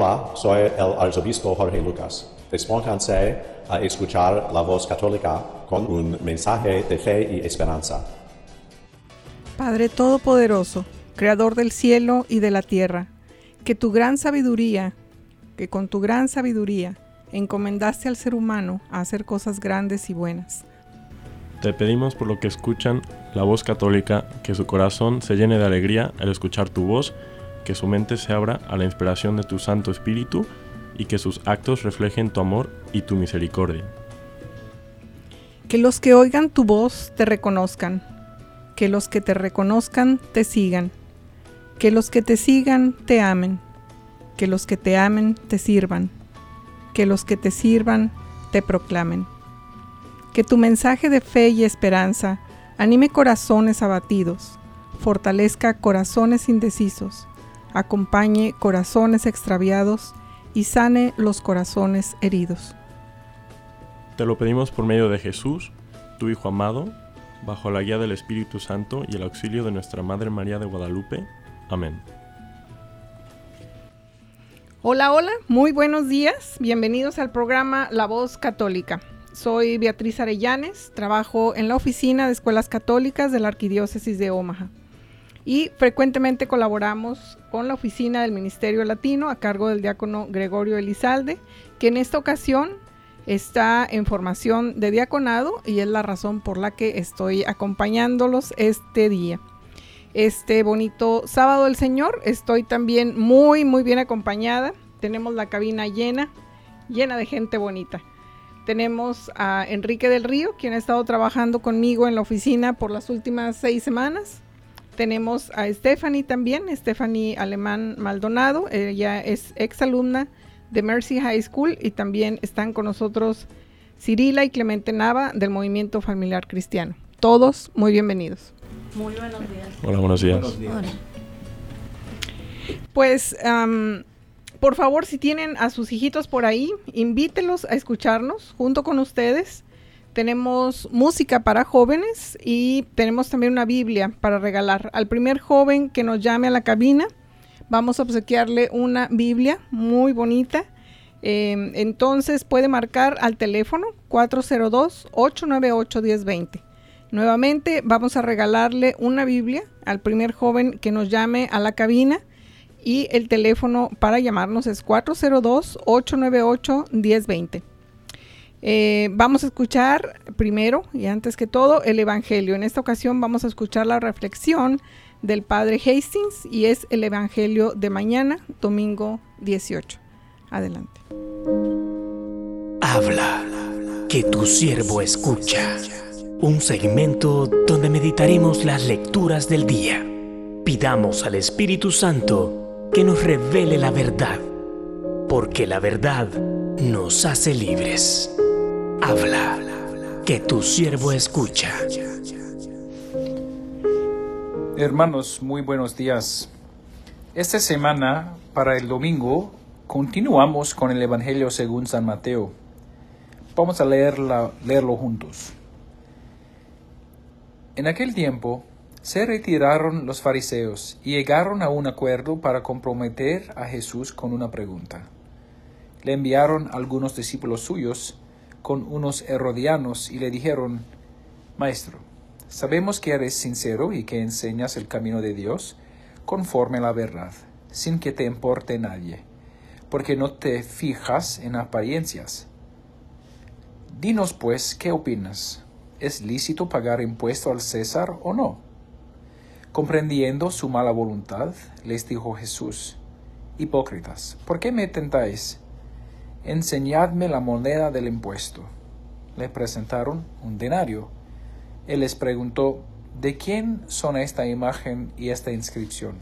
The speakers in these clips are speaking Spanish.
Hola, soy el arzobispo Jorge Lucas. Despónganse a escuchar la voz católica con un mensaje de fe y esperanza. Padre Todopoderoso, Creador del cielo y de la tierra, que tu gran sabiduría, que con tu gran sabiduría encomendaste al ser humano a hacer cosas grandes y buenas. Te pedimos por lo que escuchan la voz católica, que su corazón se llene de alegría al escuchar tu voz que su mente se abra a la inspiración de tu Santo Espíritu y que sus actos reflejen tu amor y tu misericordia. Que los que oigan tu voz te reconozcan, que los que te reconozcan te sigan, que los que te sigan te amen, que los que te amen te sirvan, que los que te sirvan te proclamen. Que tu mensaje de fe y esperanza anime corazones abatidos, fortalezca corazones indecisos, acompañe corazones extraviados y sane los corazones heridos. Te lo pedimos por medio de Jesús, tu Hijo amado, bajo la guía del Espíritu Santo y el auxilio de nuestra Madre María de Guadalupe. Amén. Hola, hola, muy buenos días. Bienvenidos al programa La Voz Católica. Soy Beatriz Arellanes, trabajo en la oficina de escuelas católicas de la Arquidiócesis de Omaha y frecuentemente colaboramos con la oficina del Ministerio Latino a cargo del diácono Gregorio Elizalde, que en esta ocasión está en formación de diaconado y es la razón por la que estoy acompañándolos este día. Este bonito sábado del Señor estoy también muy muy bien acompañada. Tenemos la cabina llena, llena de gente bonita. Tenemos a Enrique del Río, quien ha estado trabajando conmigo en la oficina por las últimas seis semanas. Tenemos a Stephanie también, Stephanie Alemán Maldonado, ella es exalumna de Mercy High School y también están con nosotros Cirila y Clemente Nava del Movimiento Familiar Cristiano. Todos muy bienvenidos. Muy buenos días. Hola, buenos días. Pues, por favor, si tienen a sus hijitos por ahí, invítelos a escucharnos junto con ustedes tenemos música para jóvenes y tenemos también una Biblia para regalar. Al primer joven que nos llame a la cabina, vamos a obsequiarle una Biblia muy bonita. Em, entonces puede marcar al teléfono 402-898-1020. Nuevamente vamos a regalarle una Biblia al primer joven que nos llame a la cabina y el teléfono para llamarnos es 402-898-1020. Eh, vamos a escuchar primero y antes que todo el Evangelio. En esta ocasión vamos a escuchar la reflexión del Padre Hastings y es el Evangelio de mañana, domingo 18. Adelante. Habla, que tu siervo escucha. Un segmento donde meditaremos las lecturas del día. Pidamos al Espíritu Santo que nos revele la verdad, porque la verdad nos hace libres. Habla, que tu siervo escucha. Hermanos, muy buenos días. Esta semana, para el domingo, continuamos con el Evangelio según San Mateo. Vamos a leerlo juntos. En aquel tiempo, se retiraron los fariseos y llegaron a un acuerdo para comprometer a Jesús con una pregunta. Le enviaron algunos discípulos suyos con unos herodianos y le dijeron, Maestro, sabemos que eres sincero y que enseñas el camino de Dios conforme a la verdad, sin que te importe nadie, porque no te fijas en apariencias. Dinos pues, ¿qué opinas? ¿Es lícito pagar impuesto al César o no? Comprendiendo su mala voluntad, les dijo Jesús, Hipócritas, ¿por qué me tentáis? Enseñadme la moneda del impuesto. Le presentaron un denario. Él les preguntó, ¿de quién son esta imagen y esta inscripción?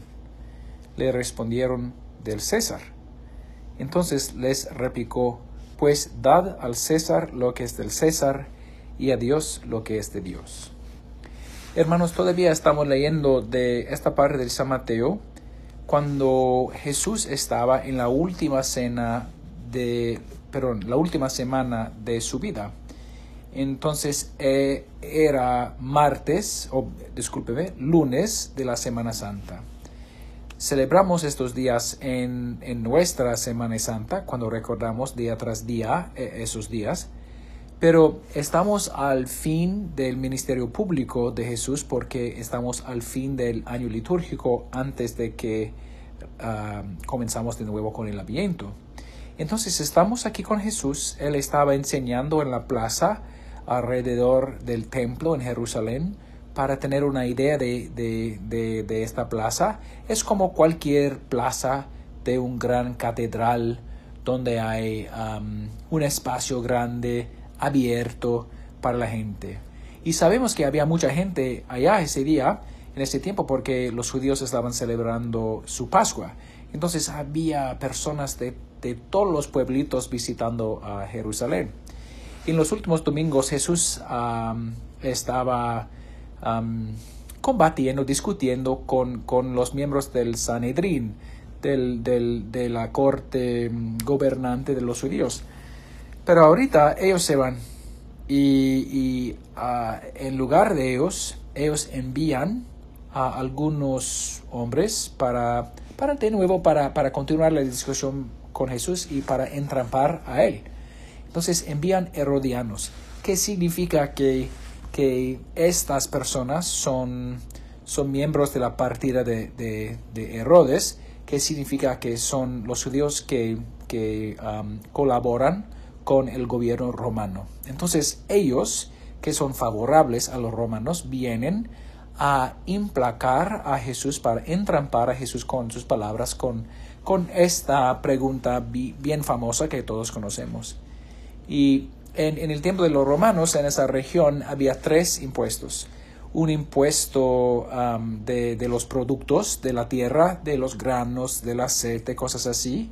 Le respondieron, del César. Entonces les replicó, pues dad al César lo que es del César y a Dios lo que es de Dios. Hermanos, todavía estamos leyendo de esta parte de San Mateo cuando Jesús estaba en la última cena de, perdón, la última semana de su vida. Entonces eh, era martes, o discúlpeme, lunes de la Semana Santa. Celebramos estos días en, nuestra Semana Santa, cuando recordamos día tras día eh, esos días, pero estamos al fin del ministerio público de Jesús porque estamos al fin del año litúrgico antes de que ah, comenzamos de nuevo con el Adviento. Entonces estamos aquí con Jesús, Él estaba enseñando en la plaza, alrededor del templo en Jerusalén para tener una idea de, de, esta plaza. Es como cualquier plaza de un gran catedral donde hay um, un espacio grande, abierto para la gente. Y sabemos que había mucha gente allá ese día, en ese tiempo, porque los judíos estaban celebrando su Pascua. Entonces había personas de, de todos los pueblitos visitando a Jerusalén. En los últimos domingos Jesús estaba combatiendo, discutiendo con, con, los miembros del Sanedrín, del, del, de la corte mm, gobernante de los judíos. Pero ahorita ellos se van y, y ah, en lugar de ellos, ellos envían a algunos hombres para, para de nuevo, para, para continuar la discusión con Jesús y para entrampar a él. Entonces envían herodianos. ¿Qué significa que, que estas personas son, son miembros de la partida de, de, Herodes? ¿Qué significa que son los judíos que, que um, colaboran con el gobierno romano? Entonces ellos, que son favorables a los romanos, vienen a implacar a Jesús, para entrampar a Jesús con sus palabras, con, con esta pregunta bien famosa que todos conocemos. Y en, el tiempo de los romanos, en esa región, había tres impuestos. Un impuesto de, los productos de la tierra, de los granos, del aceite, cosas así.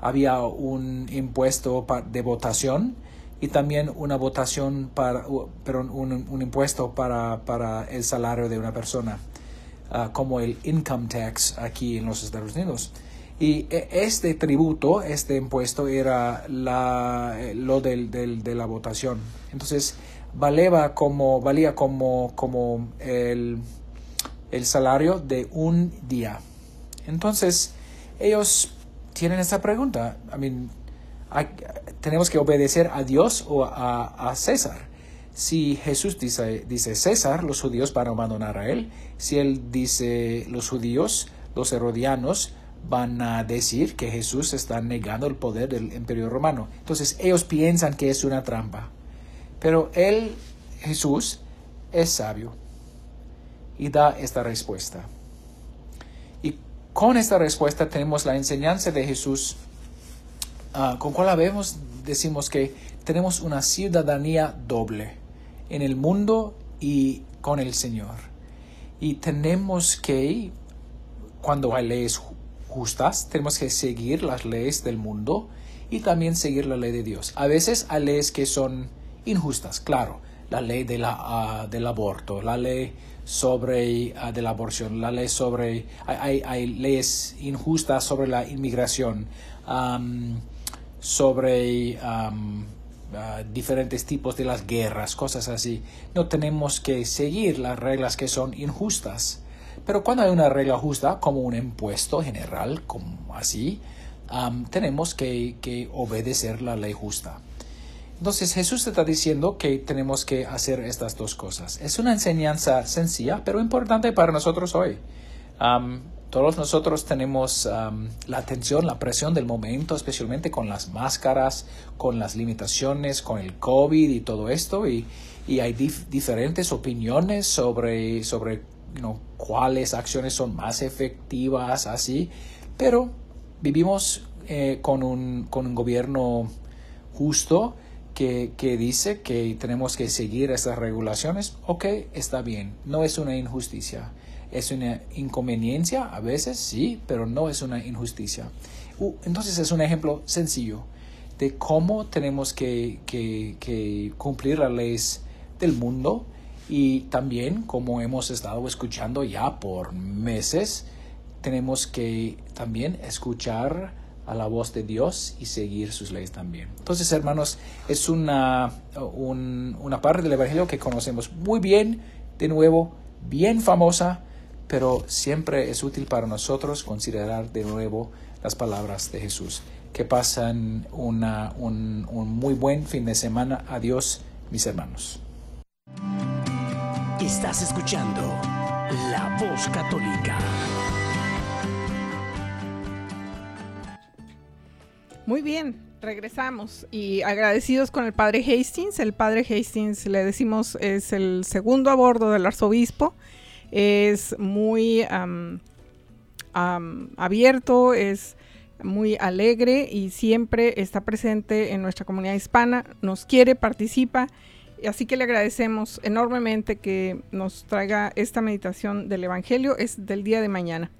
Había un impuesto de votación y también una votación para, pero un, impuesto para, para, el salario de una persona, ah, como el income tax aquí en los Estados Unidos. Y e, este tributo, este impuesto, era la, lo del, del, de la votación. Entonces, valía como, valía como, como el, el salario de un día. Entonces, ellos tienen esta pregunta. I mean, ¿Tenemos que obedecer a Dios o a, a César? Si Jesús dice, dice César, los judíos van a abandonar a él. Si él dice los judíos, los herodianos, van a decir que Jesús está negando el poder del imperio romano. Entonces ellos piensan que es una trampa. Pero él, Jesús, es sabio y da esta respuesta. Y con esta respuesta tenemos la enseñanza de Jesús, uh, con cual vemos, decimos que tenemos una ciudadanía doble en el mundo y con el Señor. Y tenemos que, cuando hay leyes justas, tenemos que seguir las leyes del mundo y también seguir la ley de Dios. A veces hay leyes que son injustas, claro, la ley de la, ah, del aborto, la ley sobre uh, de la aborción, la ley sobre, hay, hay, leyes injustas sobre la inmigración, sobre ah, diferentes tipos de las guerras, cosas así. No tenemos que seguir las reglas que son injustas. Pero cuando hay una regla justa, como un impuesto general, como así, tenemos que, que, obedecer la ley justa. Entonces Jesús está diciendo que tenemos que hacer estas dos cosas. Es una enseñanza sencilla, pero importante para nosotros hoy. todos nosotros tenemos la atención, la presión del momento, especialmente con las máscaras, con las limitaciones, con el COVID y todo esto. Y, y hay diferentes opiniones sobre, sobre cuáles acciones son más efectivas, así, pero vivimos eh, con, un, con, un, gobierno justo que, que, dice que tenemos que seguir esas regulaciones, ok, está bien, no es una injusticia, es una inconveniencia a veces, sí, pero no es una injusticia. entonces es un ejemplo sencillo. de cómo tenemos que, que, que cumplir las leyes del mundo y también, como hemos estado escuchando ya por meses, tenemos que también escuchar a la voz de Dios y seguir sus leyes también. Entonces, hermanos, es una, una parte del Evangelio que conocemos muy bien, de nuevo, bien famosa, pero siempre es útil para nosotros considerar de nuevo las palabras de Jesús. Que pasan una, un, un muy buen fin de semana. Adiós, mis hermanos. Estás escuchando La Voz Católica. Muy bien, regresamos y agradecidos con el padre Hastings. El padre Hastings, le decimos, es el segundo a bordo del arzobispo. Es muy abierto, es muy alegre y siempre está presente en nuestra comunidad hispana. Nos quiere, participa. Así que le agradecemos enormemente que nos traiga esta meditación del Evangelio. Es del día de mañana.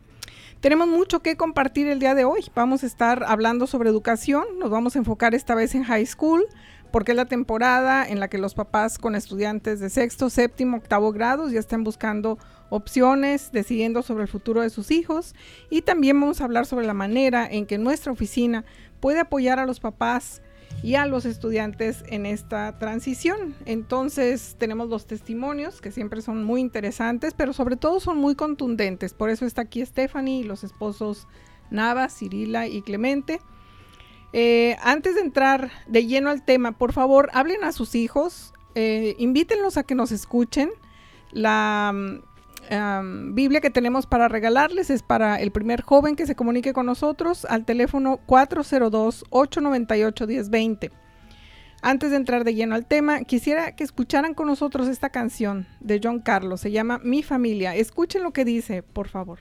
Tenemos mucho que compartir el día de hoy. Vamos a estar hablando sobre educación. Nos vamos a enfocar esta vez en high school, porque es la temporada en la que los papás con estudiantes de sexto, séptimo, octavo grados ya están buscando opciones, decidiendo sobre el futuro de sus hijos. Y también vamos a hablar sobre la manera en que nuestra oficina puede apoyar a los papás y a los estudiantes en esta transición. Entonces tenemos los testimonios que siempre son muy interesantes, pero sobre todo son muy contundentes. Por eso está aquí Stephanie y los esposos Nava, Cirila y Clemente. Eh, antes de entrar de lleno al tema, por favor, hablen a sus hijos, eh, invítenlos a que nos escuchen. La Biblia que tenemos para regalarles es para el primer joven que se comunique con nosotros al teléfono 402-898-1020. Antes de entrar de lleno al tema, quisiera que escucharan con nosotros esta canción de John Carlos. Se llama Mi familia. Escuchen lo que dice, por favor.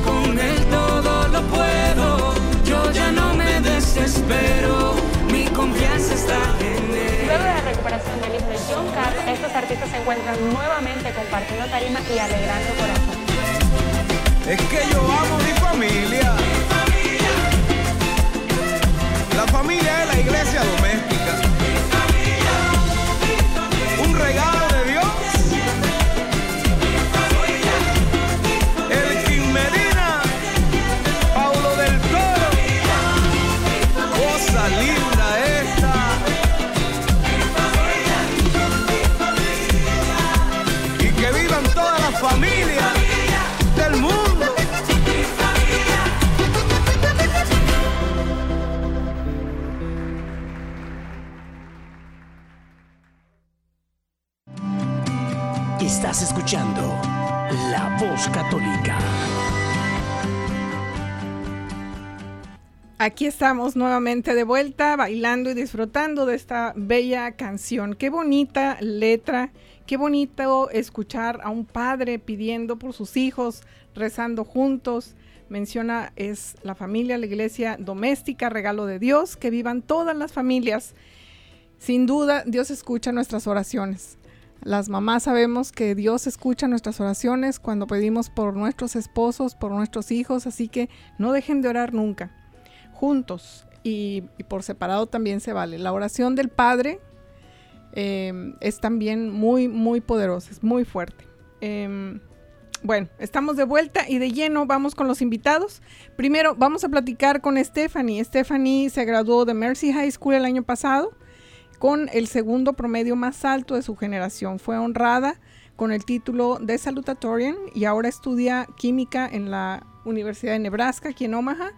me desespero, mi confianza está en él. Luego de la recuperación del hijo de John Carr, estos artistas se encuentran nuevamente compartiendo tarima y alegrando corazón. Es que yo amo mi familia. La familia es la iglesia doméstica. Católica. Aquí estamos nuevamente de vuelta, bailando y disfrutando de esta bella canción. Qué bonita letra, qué bonito escuchar a un padre pidiendo por sus hijos, rezando juntos. Menciona es la familia, la iglesia doméstica, regalo de Dios, que vivan todas las familias. Sin duda, Dios escucha nuestras oraciones. Las mamás sabemos que Dios escucha nuestras oraciones cuando pedimos por nuestros esposos, por nuestros hijos, así que no dejen de orar nunca juntos y, por separado también se vale. La oración del Padre eh, es también muy, muy poderosa, es muy fuerte. Eh, bueno, estamos de vuelta y de lleno vamos con los invitados. Primero vamos a platicar con Stephanie. Stephanie se graduó de Mercy High School el año pasado con el segundo promedio más alto de su generación. Fue honrada con el título de salutatorian y ahora estudia química en la Universidad de Nebraska, aquí en Omaha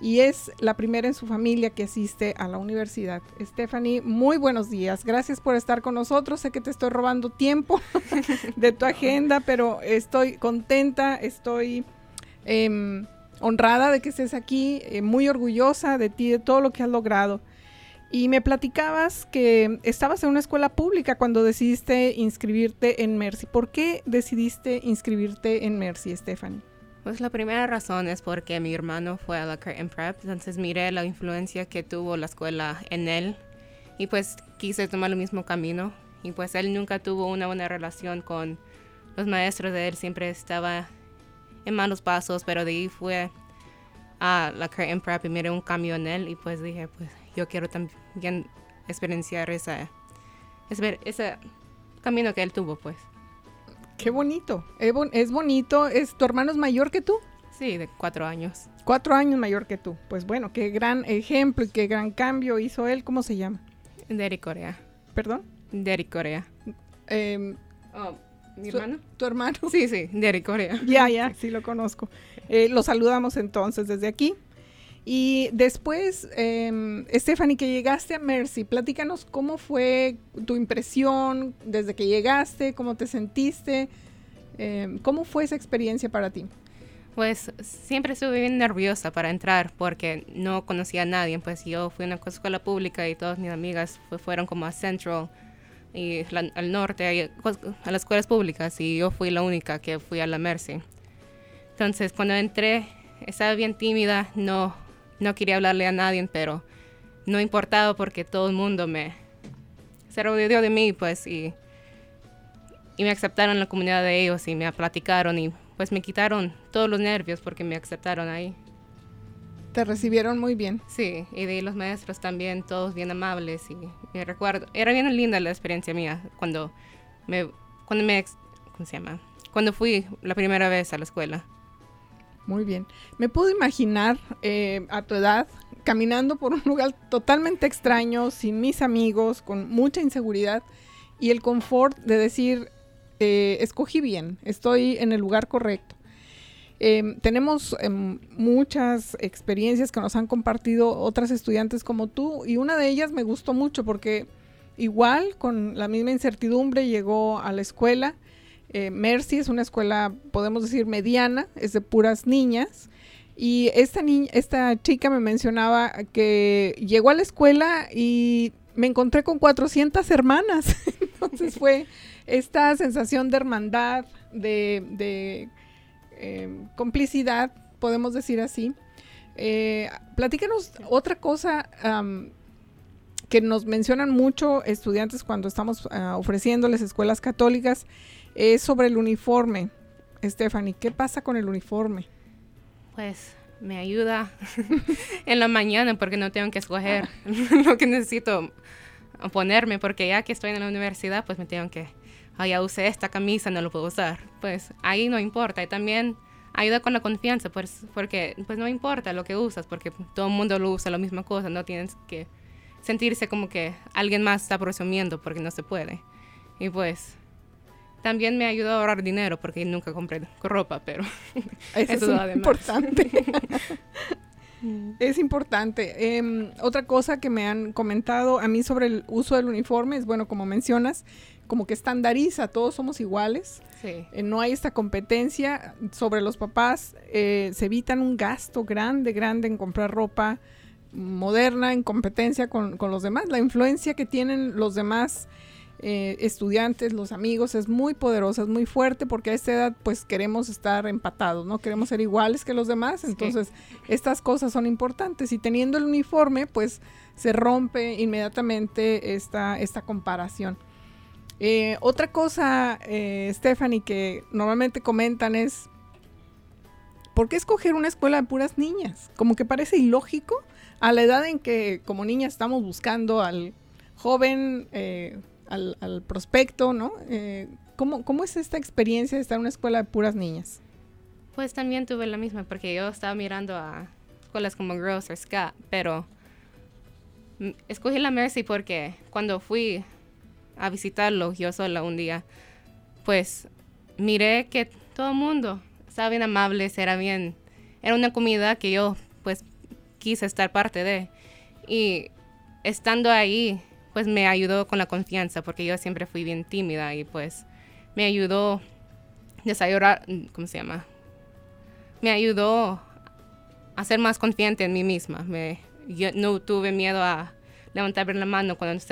y es la primera en su familia que asiste a la universidad. Stephanie, muy buenos días. Gracias por estar con nosotros. Sé que te estoy robando tiempo de tu agenda, pero estoy contenta, estoy eh, honrada de que estés aquí, eh, muy orgullosa de ti, de todo lo que has logrado. Y me platicabas que estabas en una escuela pública cuando decidiste inscribirte en Mercy. ¿Por qué decidiste inscribirte en Mercy, Stephanie? Pues la primera razón es porque mi hermano fue a la Curtin Prep, entonces miré la influencia que tuvo la escuela en él y pues quise tomar el mismo camino y pues él nunca tuvo una buena relación con los maestros de él, siempre estaba en malos pasos, pero de ahí fue a la Curtin Prep y miré un cambio en él y pues dije, pues yo quiero también experienciar esa, ese, camino que él tuvo pues. Qué bonito. Es, bon es bonito. ¿Es, ¿Tu hermano es mayor que tú? Sí, de cuatro años. Cuatro años mayor que tú. Pues bueno, qué gran ejemplo y qué gran cambio hizo él. ¿Cómo se llama? Derek Corea. ¿Perdón? Derek Corea. Eh, oh, ¿Mi hermano? ¿Tu hermano? Sí, sí, Derek Corea. Ya, ya, sí lo conozco. Eh, lo saludamos entonces desde aquí. Y después, eh, Stephanie, que llegaste a Mercy, platícanos cómo fue tu impresión desde que llegaste, cómo te sentiste, eh, cómo fue esa experiencia para ti. Pues siempre estuve bien nerviosa para entrar porque no conocía a nadie. Pues yo fui a una escuela pública y todas mis amigas fueron como a Central y al norte, a, las escuelas públicas y yo fui la única que fui a la Mercy. Entonces cuando entré estaba bien tímida, no, no quería hablarle a nadie, pero no importaba porque todo el mundo me se rodeó de mí pues y, y me aceptaron en la comunidad de ellos y me platicaron y pues me quitaron todos los nervios porque me aceptaron ahí. Te recibieron muy bien. Sí, y de los maestros también, todos bien amables y me recuerdo, era bien linda la experiencia mía cuando me, cuando me, ¿cómo se llama? Cuando fui la primera vez a la escuela. Muy bien. Me puedo imaginar eh, a tu edad caminando por un lugar totalmente extraño, sin mis amigos, con mucha inseguridad y el confort de decir, eh, escogí bien, estoy en el lugar correcto. Em, tenemos em, muchas experiencias que nos han compartido otras estudiantes como tú y una de ellas me gustó mucho porque igual con la misma incertidumbre llegó a la escuela. Eh, Mercy es una escuela, podemos decir, mediana, es de puras niñas. Y esta, niña, esta chica me mencionaba que llegó a la escuela y me encontré con 400 hermanas. Entonces fue esta sensación de hermandad, de, em, complicidad, podemos decir así. Eh, platícanos otra cosa que nos mencionan mucho estudiantes cuando estamos ah, ofreciéndoles escuelas católicas, es sobre el uniforme. Stephanie, ¿qué pasa con el uniforme? Pues me ayuda en la mañana porque no tengo que escoger lo que necesito ponerme porque ya que estoy en la universidad pues me tengo que ah, ya usé esta camisa, no lo puedo usar. Pues ahí no importa. Y también ayuda con la confianza, pues, porque pues no importa lo que usas, porque todo el mundo lo usa la misma cosa, no tienes que sentirse como que alguien más está presumiendo porque no se puede. Y pues también me ayudó a ahorrar dinero porque nunca compré ropa, pero eso, es importante. Es importante. Em, otra cosa que me han comentado a mí sobre el uso del uniforme es, bueno, como mencionas, como que estandariza, todos somos iguales. Eh, no hay esta competencia sobre los papás. Eh, se evitan un gasto grande, grande en comprar ropa moderna en competencia con, con los demás. La influencia que tienen los demás eh, estudiantes, los amigos, es muy poderosa, es muy fuerte porque a esta edad pues queremos estar empatados, ¿no? Queremos ser iguales que los demás, entonces estas cosas son importantes y teniendo el uniforme pues se rompe inmediatamente esta, esta comparación. Eh, otra cosa, eh, Stephanie, que normalmente comentan es, ¿por qué escoger una escuela de puras niñas? Como que parece ilógico a la edad en que como niñas estamos buscando al joven eh, al, prospecto, ¿no? Eh, ¿cómo, es esta experiencia de estar en una escuela de puras niñas? Pues también tuve la misma, porque yo estaba mirando a escuelas como Girls o Scott, pero escogí la Mercy porque cuando fui a visitarlo yo sola un día, pues miré que todo el mundo estaba bien amable, era bien, era una comunidad que yo pues quise estar parte de. Y estando ahí, pues me ayudó con la confianza, porque yo siempre fui bien tímida y pues me ayudó a ¿cómo se llama? Me ayudó a ser más confiante en mí misma. Me, yo no tuve miedo a levantar la mano cuando,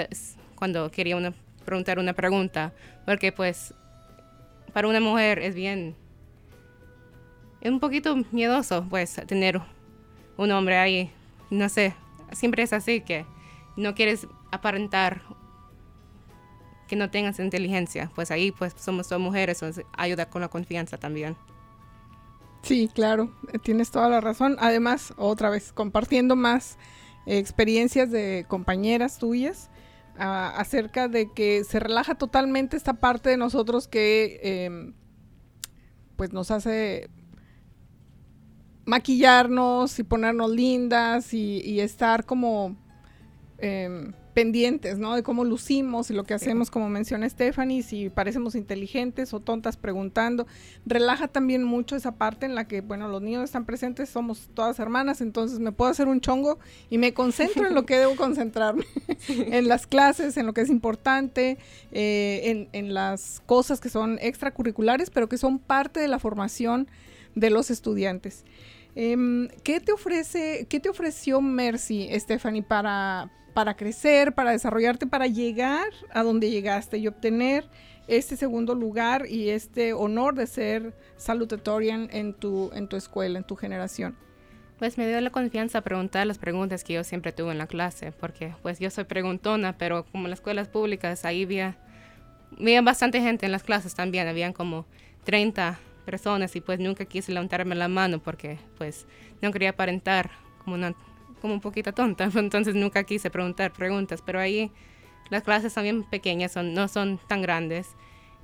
cuando quería una, preguntar una pregunta, porque pues para una mujer es bien, es un poquito miedoso pues tener un hombre ahí, no sé, siempre es así que no quieres aparentar que no tengas inteligencia, pues ahí pues somos todas mujeres, ayuda con la confianza también. Sí, claro, eh, tienes toda la razón. Además, otra vez, compartiendo más experiencias de compañeras tuyas acerca de que se relaja totalmente esta parte de nosotros que em, pues nos hace maquillarnos y ponernos lindas y, estar como em, pendientes, ¿no? De cómo lucimos y lo que hacemos, como menciona Stephanie, si parecemos inteligentes o tontas preguntando. Relaja también mucho esa parte en la que, bueno, los niños están presentes, somos todas hermanas, entonces me puedo hacer un chongo y me concentro en lo que debo concentrarme, en las clases, en lo que es importante, eh, en, en las cosas que son extracurriculares, pero que son parte de la formación de los estudiantes. Em, ¿qué, te ofrece, ¿Qué te ofreció Mercy, Stephanie, para, para crecer, para desarrollarte, para llegar a donde llegaste y obtener este segundo lugar y este honor de ser salutatorian en tu, en tu escuela, en tu generación? Pues me dio la confianza preguntar las preguntas que yo siempre tuve en la clase, porque pues yo soy preguntona, pero como en las escuelas públicas ahí había, había bastante gente en las clases también, habían como 30 personas y pues nunca quise levantarme la mano porque pues no quería aparentar como una como un poquito tonta, entonces nunca quise preguntar preguntas, pero ahí las clases bien pequeñas, son, no son tan grandes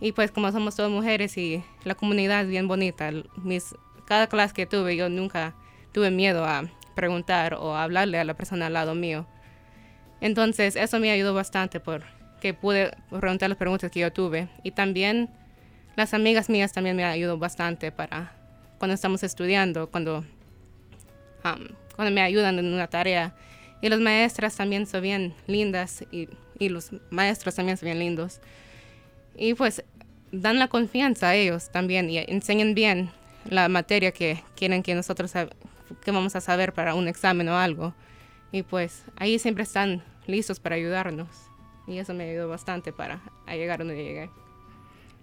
y pues como somos todas mujeres y la comunidad es bien bonita, mis, cada clase que tuve yo nunca tuve miedo a preguntar o hablarle a la persona al lado mío. Entonces eso me ayudó bastante porque pude preguntar las preguntas que yo tuve y también las amigas mías también me ayudó bastante para cuando estamos estudiando, cuando, um, cuando me ayudan en una tarea. Y las maestras también son bien lindas y, y los maestros también son bien lindos. Y pues dan la confianza a ellos también y enseñan bien la materia que quieren que nosotros que vamos a saber para un examen o algo. Y pues ahí siempre están listos para ayudarnos. Y eso me ayudó bastante para llegar donde llegué.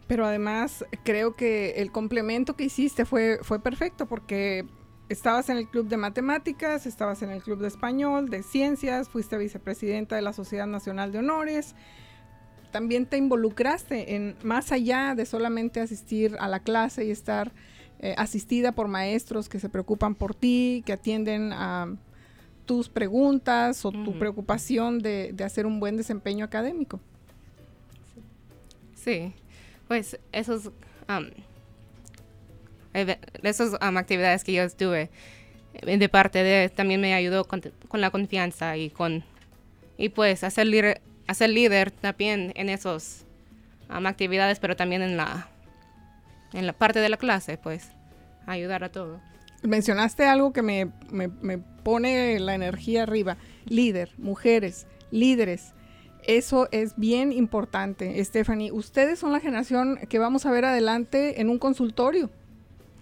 Pero además creo que el complemento que hiciste fue, fue perfecto porque estabas en el club de matemáticas, estabas en el club de español, de ciencias, fuiste vicepresidenta de la Sociedad Nacional de Honores. También te involucraste en más allá de solamente asistir a la clase y estar eh, asistida por maestros que se preocupan por ti, que atienden a tus preguntas o tu preocupación de, de, hacer un buen desempeño académico. Sí, pues esos, um, esas um, actividades que yo estuve eh, de parte de también me ayudó con, con la confianza y con y pues hacer líder, hacer líder también en esas um, actividades, pero también en la en la parte de la clase, pues ayudar a todo. Mencionaste algo que me, me, me pone la energía arriba. Líder, mujeres, líderes. Eso es bien importante, Stephanie. Ustedes son la generación que vamos a ver adelante en un consultorio.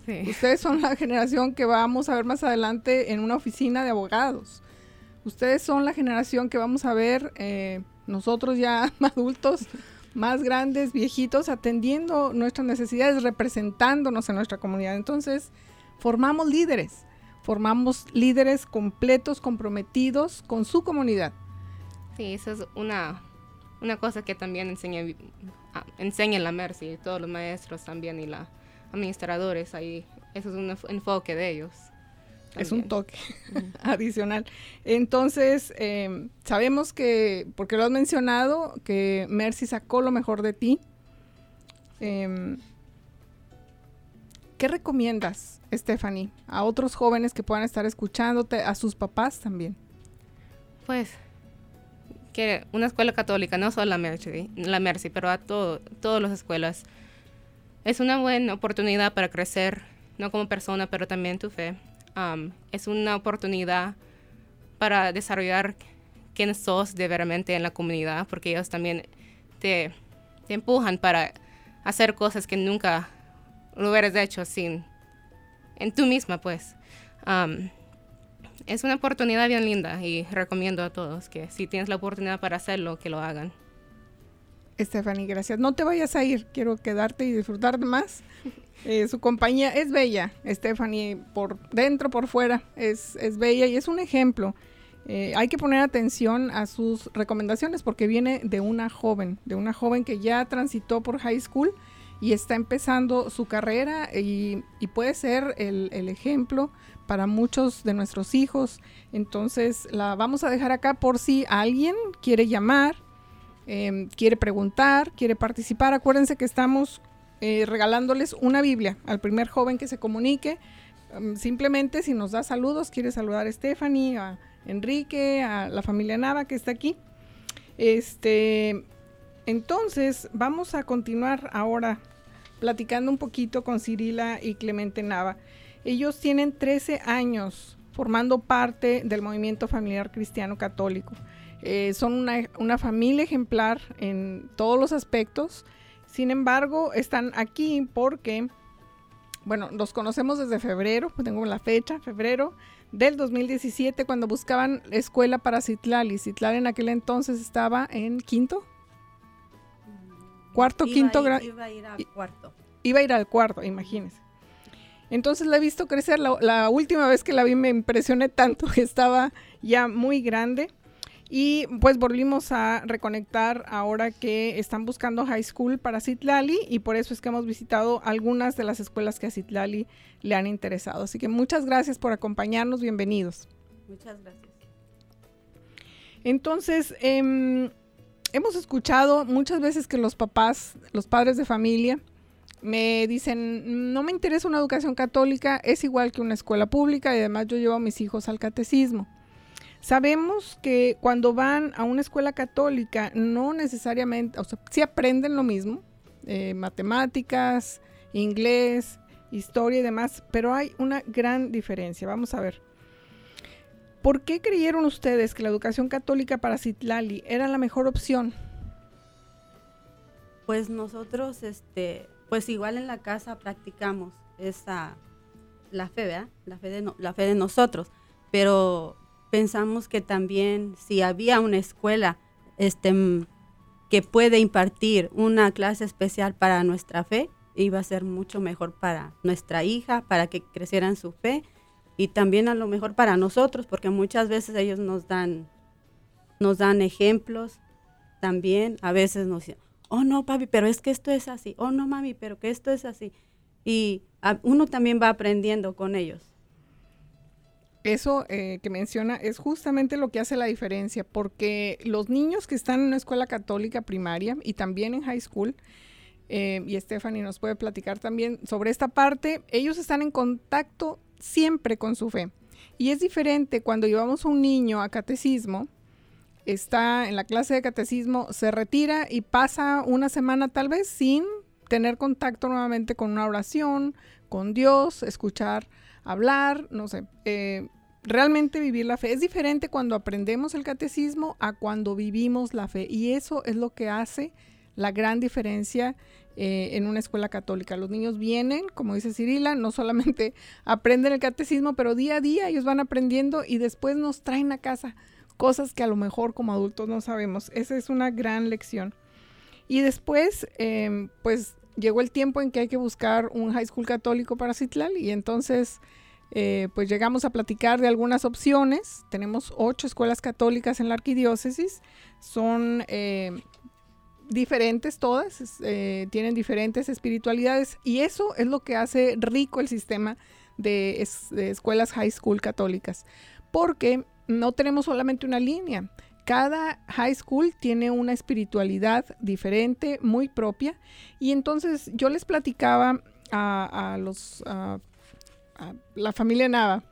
Ustedes son la generación que vamos a ver más adelante en una oficina de abogados. Ustedes son la generación que vamos a ver eh, nosotros ya adultos, más grandes, viejitos, atendiendo nuestras necesidades, representándonos en nuestra comunidad. Entonces, formamos líderes, formamos líderes completos, comprometidos con su comunidad. Sí, eso es una, una cosa que también enseña, ah, enseña la Mercy, todos los maestros también y los administradores ahí. Eso es un enfoque de ellos. Es un toque adicional. Entonces, em, sabemos que, porque lo has mencionado, que Mercy sacó lo mejor de ti. Em, ¿Qué recomiendas, Stephanie, a otros jóvenes que puedan estar escuchándote, a sus papás también? Pues que una escuela católica, no solo la Mercy, la Mercy pero a todo, todas las escuelas, es una buena oportunidad para crecer, no como persona, pero también tu fe. Um, es una oportunidad para desarrollar quién sos de veramente en la comunidad, porque ellos también te, empujan para hacer cosas que nunca lo hubieras hecho sin, en tú misma, pues. Um, es una oportunidad bien linda y recomiendo a todos que si tienes la oportunidad para hacerlo, que lo hagan. Stephanie, gracias. No te vayas a ir, quiero quedarte y disfrutar más. Eh, su compañía es bella, Stephanie, por dentro, por fuera, es, es bella y es un ejemplo. Eh, hay que poner atención a sus recomendaciones porque viene de una joven, de una joven que ya transitó por high school y está empezando su carrera y, puede ser el, el, ejemplo para muchos de nuestros hijos. Entonces la vamos a dejar acá por si alguien quiere llamar, em, quiere preguntar, quiere participar. Acuérdense que estamos eh, regalándoles una Biblia al primer joven que se comunique. Em, simplemente si nos da saludos, quiere saludar a Stephanie, a Enrique, a la familia Nava que está aquí. Este, entonces vamos a continuar ahora platicando un poquito con Cirila y Clemente Nava. Ellos tienen 13 años formando parte del movimiento familiar cristiano católico. Eh, son una, familia ejemplar en todos los aspectos. Sin embargo, están aquí porque bueno, los conocemos desde febrero, pues tengo la fecha, febrero del 2017, cuando buscaban escuela para Citlali. Citlali en aquel entonces estaba en quinto, cuarto, Iba quinto grado. Iba a ir al cuarto. Iba a ir al cuarto, imagínense. Entonces la he visto crecer. La, la última vez que la vi me impresioné tanto que estaba ya muy grande. Y pues volvimos a reconectar ahora que están buscando high school para Citlali y por eso es que hemos visitado algunas de las escuelas que a Citlali le han interesado. Así que muchas gracias por acompañarnos, bienvenidos. Muchas gracias. Entonces, em, hemos escuchado muchas veces que los papás, los padres de familia, me dicen, no me interesa una educación católica, es igual que una escuela pública y además yo llevo a mis hijos al catecismo. Sabemos que cuando van a una escuela católica no necesariamente, o sea, sí aprenden lo mismo, eh, matemáticas, inglés, historia y demás, pero hay una gran diferencia. Vamos a ver. ¿Por qué creyeron ustedes que la educación católica para Citlali era la mejor opción? Pues nosotros, este, pues igual en la casa practicamos esa, la fe, ¿verdad? La fe de, la fe de nosotros, pero pensamos que también si había una escuela, este, que puede impartir una clase especial para nuestra fe, iba a ser mucho mejor para nuestra hija, para que creciera en su fe y también a lo mejor para nosotros, porque muchas veces ellos nos dan, nos dan ejemplos también, a veces nos dicen, oh no papi, pero es que esto es así, oh no mami, pero que esto es así. Y uno también va aprendiendo con ellos. Eso eh, que menciona es justamente lo que hace la diferencia, porque los niños que están en una escuela católica primaria y también en high school, eh, y Stephanie nos puede platicar también sobre esta parte, ellos están en contacto siempre con su fe. Y es diferente cuando llevamos a un niño a catecismo, está en la clase de catecismo, se retira y pasa una semana tal vez sin tener contacto nuevamente con una oración, con Dios, escuchar hablar, no sé, eh, realmente vivir la fe. Es diferente cuando aprendemos el catecismo a cuando vivimos la fe. Y eso es lo que hace la gran diferencia eh, en una escuela católica. Los niños vienen, como dice Cirila, no solamente aprenden el catecismo, pero día a día ellos van aprendiendo y después nos traen a casa cosas que a lo mejor como adultos no sabemos. Esa es una gran lección. Y después, eh, pues llegó el tiempo en que hay que buscar un high school católico para Citlal y entonces eh, pues llegamos a platicar de algunas opciones. Tenemos ocho escuelas católicas en la arquidiócesis. Son eh, diferentes todas, eh, tienen diferentes espiritualidades y eso es lo que hace rico el sistema de, es- de escuelas high school católicas. Porque no tenemos solamente una línea. Cada high school tiene una espiritualidad diferente, muy propia. Y entonces yo les platicaba a, los la familia Nava.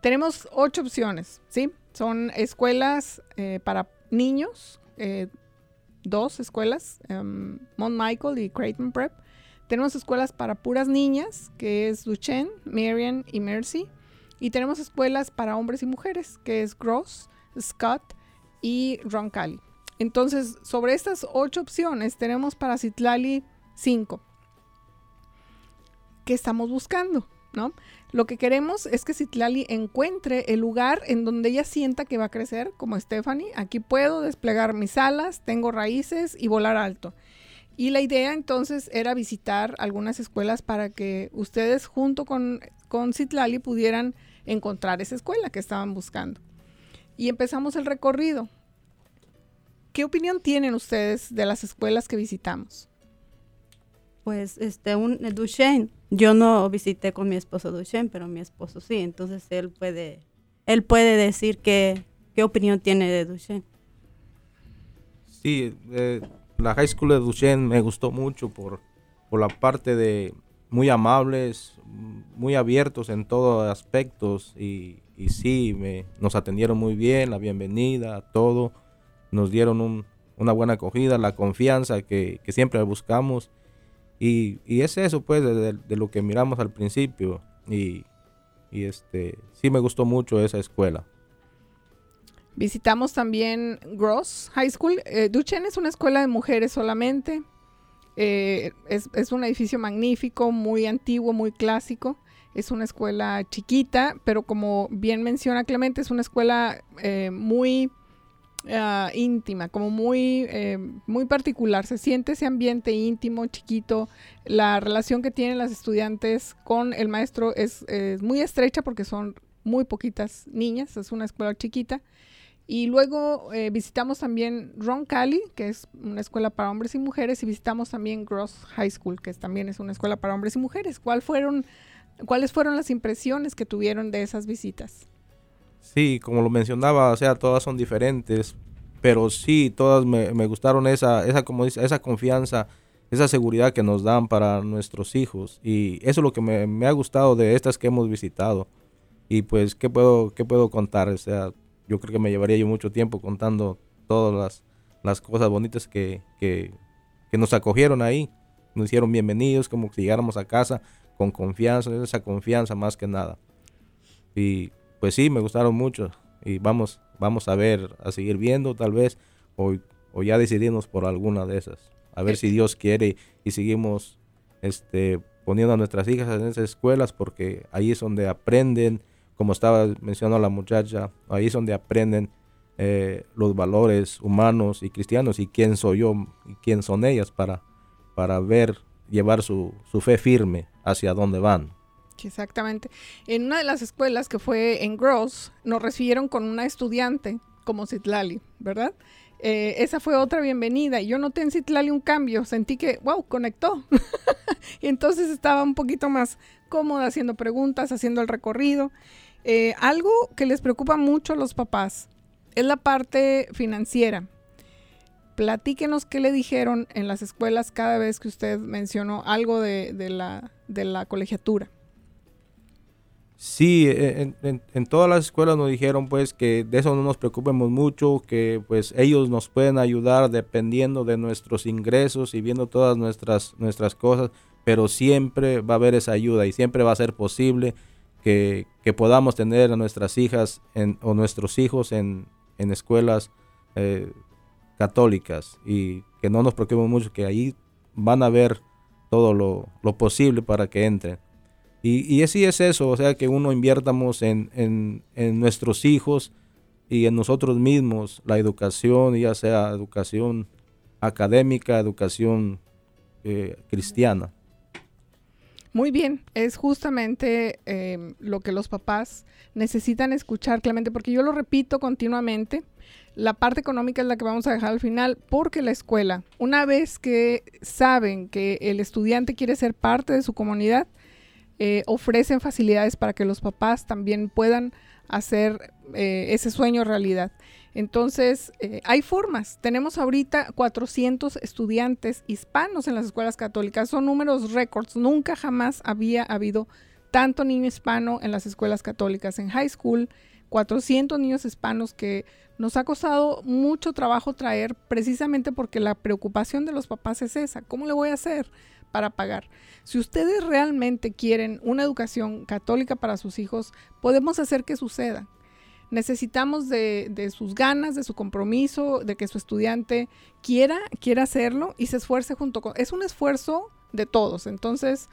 Tenemos ocho opciones, ¿sí? Son escuelas eh, para niños, eh, dos escuelas, Mount Michael y Creighton Prep. Tenemos escuelas para puras niñas, que es Duchenne, Marian y Mercy. Y tenemos escuelas para hombres y mujeres, que es Gross, Scott y Roncalli. Entonces, sobre estas ocho opciones, tenemos para Citlali cinco. ¿Qué estamos buscando? Lo que queremos es que Citlali encuentre el lugar en donde ella sienta que va a crecer, como Stephanie. Aquí puedo desplegar mis alas, tengo raíces y volar alto. Y la idea entonces era visitar algunas escuelas para que ustedes junto con, con Citlali pudieran encontrar esa escuela que estaban buscando. Y empezamos el recorrido. ¿Qué opinión tienen ustedes de las escuelas que visitamos? Pues este, un el Duchenne, yo no visité con mi esposo Duchenne, pero mi esposo sí, entonces él puede, él puede decir qué, qué opinión tiene de Duchenne. Sí, eh, la High School de Duchenne me gustó mucho por, por la parte de muy amables, muy abiertos en todos aspectos y, y sí, me, nos atendieron muy bien, la bienvenida, todo, nos dieron un- una buena acogida, la confianza que, que siempre buscamos y, y es eso pues de, lo que miramos al principio y, y este, sí me gustó mucho esa escuela. Visitamos también Gross High School. Eh, Duchenne es una escuela de mujeres solamente. Eh, es, es un edificio magnífico, muy antiguo, muy clásico. Es una escuela chiquita, pero como bien menciona Clemente, es una escuela eh, muy ah, íntima, como muy, eh, muy particular. Se siente ese ambiente íntimo, chiquito. La relación que tienen las estudiantes con el maestro es, muy estrecha porque son muy poquitas niñas, es una escuela chiquita. Y luego eh, visitamos también Ron Cali, que es una escuela para hombres y mujeres, y visitamos también Gross High School, que también es una escuela para hombres y mujeres. ¿Cuál fueron, ¿Cuáles fueron las impresiones que tuvieron de esas visitas? Sí, como lo mencionaba, o sea, todas son diferentes, pero sí, todas me, me gustaron esa, esa, como dice, esa confianza, esa seguridad que nos dan para nuestros hijos. Y eso es lo que me, me ha gustado de estas que hemos visitado. Y pues, ¿qué puedo, qué puedo contar? O sea, yo creo que me llevaría yo mucho tiempo contando todas las, las cosas bonitas que, que, que nos acogieron ahí. Nos hicieron bienvenidos, como si llegáramos a casa con confianza, esa confianza más que nada. Y pues sí, me gustaron mucho. Y vamos, vamos a ver, a seguir viendo tal vez, o, o ya decidirnos por alguna de esas. A ver si Dios quiere y seguimos este, poniendo a nuestras hijas en esas escuelas, porque ahí es donde aprenden, como estaba mencionando la muchacha, ahí es donde aprenden eh, los valores humanos y cristianos y quién soy yo y quién son ellas para, para ver, llevar su, su fe firme hacia dónde van. Exactamente. En una de las escuelas que fue en Gross, nos recibieron con una estudiante como Citlali, ¿verdad? Eh, esa fue otra bienvenida. y Yo noté en Citlali un cambio, sentí que, wow, conectó. y entonces estaba un poquito más cómoda haciendo preguntas, haciendo el recorrido. Eh, algo que les preocupa mucho a los papás es la parte financiera. Platíquenos qué le dijeron en las escuelas cada vez que usted mencionó algo de la, de la colegiatura. Sí, e, en, en- todas las escuelas nos dijeron pues que de eso no nos preocupemos mucho, que pues ellos nos pueden ayudar dependiendo de nuestros ingresos y viendo todas nuestras, nuestras cosas, pero siempre va a haber esa ayuda y siempre va a ser posible que, que podamos tener a nuestras hijas en- o nuestros hijos en, en escuelas eh, católicas y que no nos preocupemos mucho, que ahí van a ver todo lo, lo posible para que entren. Y, y así es eso, o sea, que uno inviertamos en, en, en nuestros hijos y en nosotros mismos la educación, ya sea educación académica, educación eh, cristiana. Muy bien, es justamente eh, lo que los papás necesitan escuchar, Clemente, porque yo lo repito continuamente, la parte económica es la que vamos a dejar al final, porque la escuela, una vez que saben que el estudiante quiere ser parte de su comunidad, eh, ofrecen facilidades para que los papás también puedan hacer eh, ese sueño realidad. Entonces, eh, hay formas. Tenemos ahorita 400 estudiantes hispanos en las escuelas católicas. Son números récords. Nunca jamás había habido tanto niño hispano en las escuelas católicas. En high school, 400 niños hispanos que nos ha costado mucho trabajo traer precisamente porque la preocupación de los papás es esa. ¿Cómo le voy a hacer para pagar? Si ustedes realmente quieren una educación católica para sus hijos, podemos hacer que suceda necesitamos de, de, sus ganas, de su compromiso, de que su estudiante quiera, quiera hacerlo y se esfuerce junto con... Es un esfuerzo de todos, entonces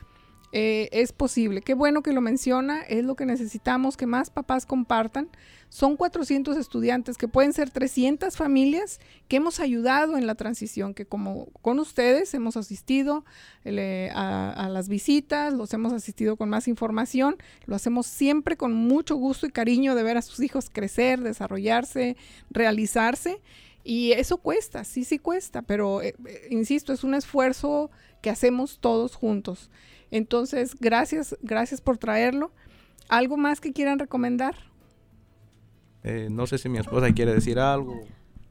eh, es posible. Qué bueno que lo menciona, es lo que necesitamos que más papás compartan. Son 400 estudiantes que pueden ser 300 familias que hemos ayudado en la transición, que como con ustedes hemos asistido eh, a, las visitas, los hemos asistido con más información, lo hacemos siempre con mucho gusto y cariño de ver a sus hijos crecer, desarrollarse, realizarse. Y eso cuesta, sí, sí cuesta, pero eh, insisto, es un esfuerzo que hacemos todos juntos. Entonces, gracias, gracias por traerlo. ¿Algo más que quieran recomendar? Eh, no sé si mi esposa quiere decir algo.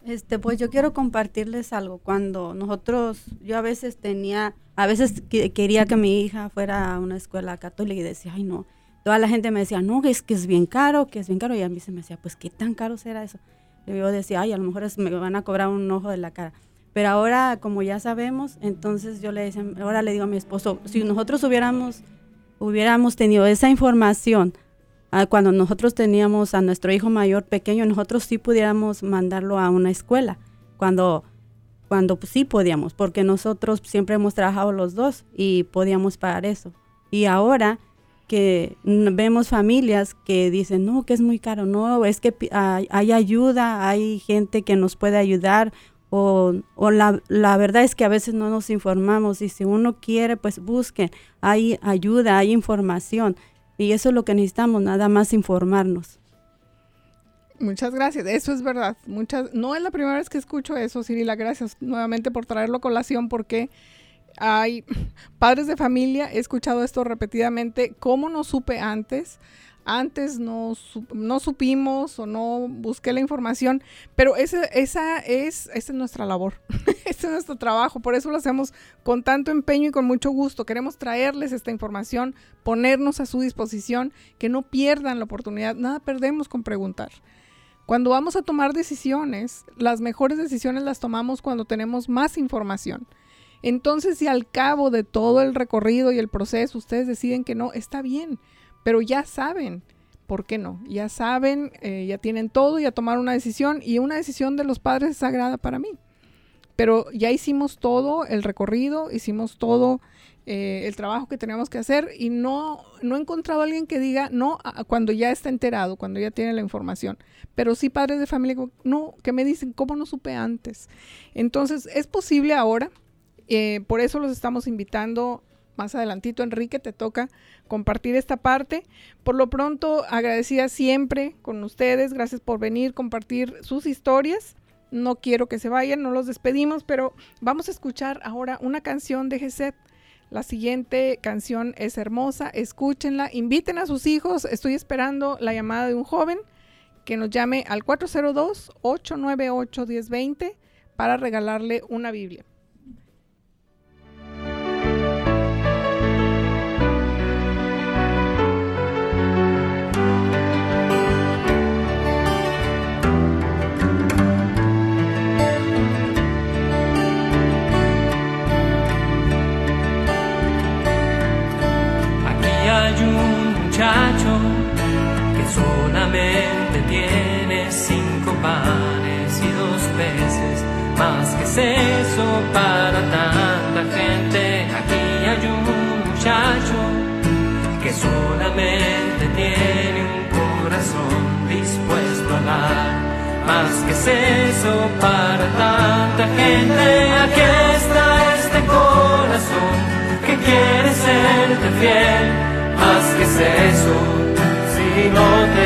Este, pues yo quiero compartirles algo. Cuando nosotros, yo a veces tenía, a veces que, quería que mi hija fuera a una escuela católica y decía, ay no, toda la gente me decía, no, es que es bien caro, que es bien caro. Y a mí se me decía, pues qué tan caro será eso. Y yo decía, ay, a lo mejor es, me van a cobrar un ojo de la cara. Pero ahora, como ya sabemos, entonces yo le decía, ahora le digo a mi esposo, si nosotros hubiéramos, hubiéramos tenido esa información ah, cuando nosotros teníamos a nuestro hijo mayor pequeño, nosotros sí pudiéramos mandarlo a una escuela. Cuando, cuando pues, sí podíamos, porque nosotros siempre hemos trabajado los dos y podíamos pagar eso. Y ahora que vemos familias que dicen, no, que es muy caro, no, es que hay ayuda, hay gente que nos puede ayudar, o, la, la verdad es que a veces no nos informamos y si uno quiere, pues busquen, hay ayuda, hay información y eso es lo que necesitamos, nada más informarnos. Muchas gracias, eso es verdad. Muchas, no es la primera vez que escucho eso, Cirila. Gracias nuevamente por traerlo a colación porque hay padres de familia, he escuchado esto repetidamente. ¿Cómo no supe antes? Antes no, no supimos o no busqué la información, pero ese, esa, es, esa es nuestra labor, ese es nuestro trabajo, por eso lo hacemos con tanto empeño y con mucho gusto. Queremos traerles esta información, ponernos a su disposición, que no pierdan la oportunidad, nada perdemos con preguntar. Cuando vamos a tomar decisiones, las mejores decisiones las tomamos cuando tenemos más información. Entonces, si al cabo de todo el recorrido y el proceso ustedes deciden que no, está bien, pero ya saben, ¿por qué no? Ya saben, eh, ya tienen todo, ya tomaron una decisión y una decisión de los padres es sagrada para mí. Pero ya hicimos todo el recorrido, hicimos todo eh, el trabajo que teníamos que hacer y no, no he encontrado a alguien que diga no cuando ya está enterado, cuando ya tiene la información. Pero sí padres de familia, no, que me dicen, ¿cómo no supe antes? Entonces, es posible ahora, eh, por eso los estamos invitando más adelantito. Enrique, te toca compartir esta parte. Por lo pronto, agradecida siempre con ustedes. Gracias por venir, compartir sus historias. No quiero que se vayan, no los despedimos, pero vamos a escuchar ahora una canción de Geset. La siguiente canción es hermosa, escúchenla, inviten a sus hijos. Estoy esperando la llamada de un joven que nos llame al 402-898-1020 para regalarle una Biblia. Más que es eso para tanta gente. Aquí hay un muchacho que solamente tiene un corazón dispuesto a dar, más que es eso para tanta gente. Aquí está este corazón que quiere serte fiel, más que es eso, si no te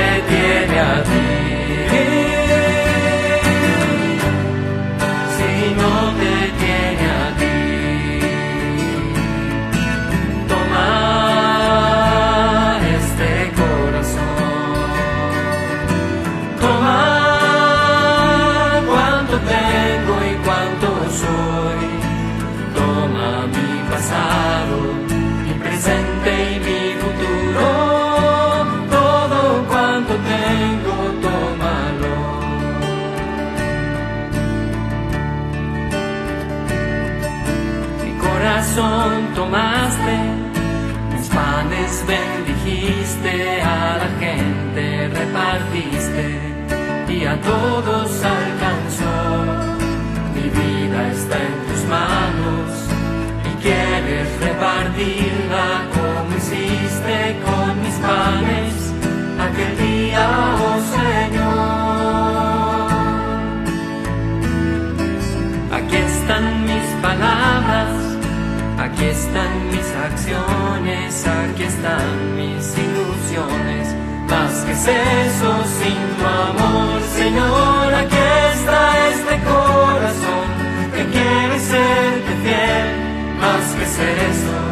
todos alcanzó. Mi vida está en tus manos y quieres repartirla como hiciste con mis panes aquel día, oh Señor. Aquí están mis palabras, aquí están mis acciones, aquí están mis ilusiones. Más que es eso sin tu amor, Señor, aquí está este corazón que quiere serte fiel. Más que es eso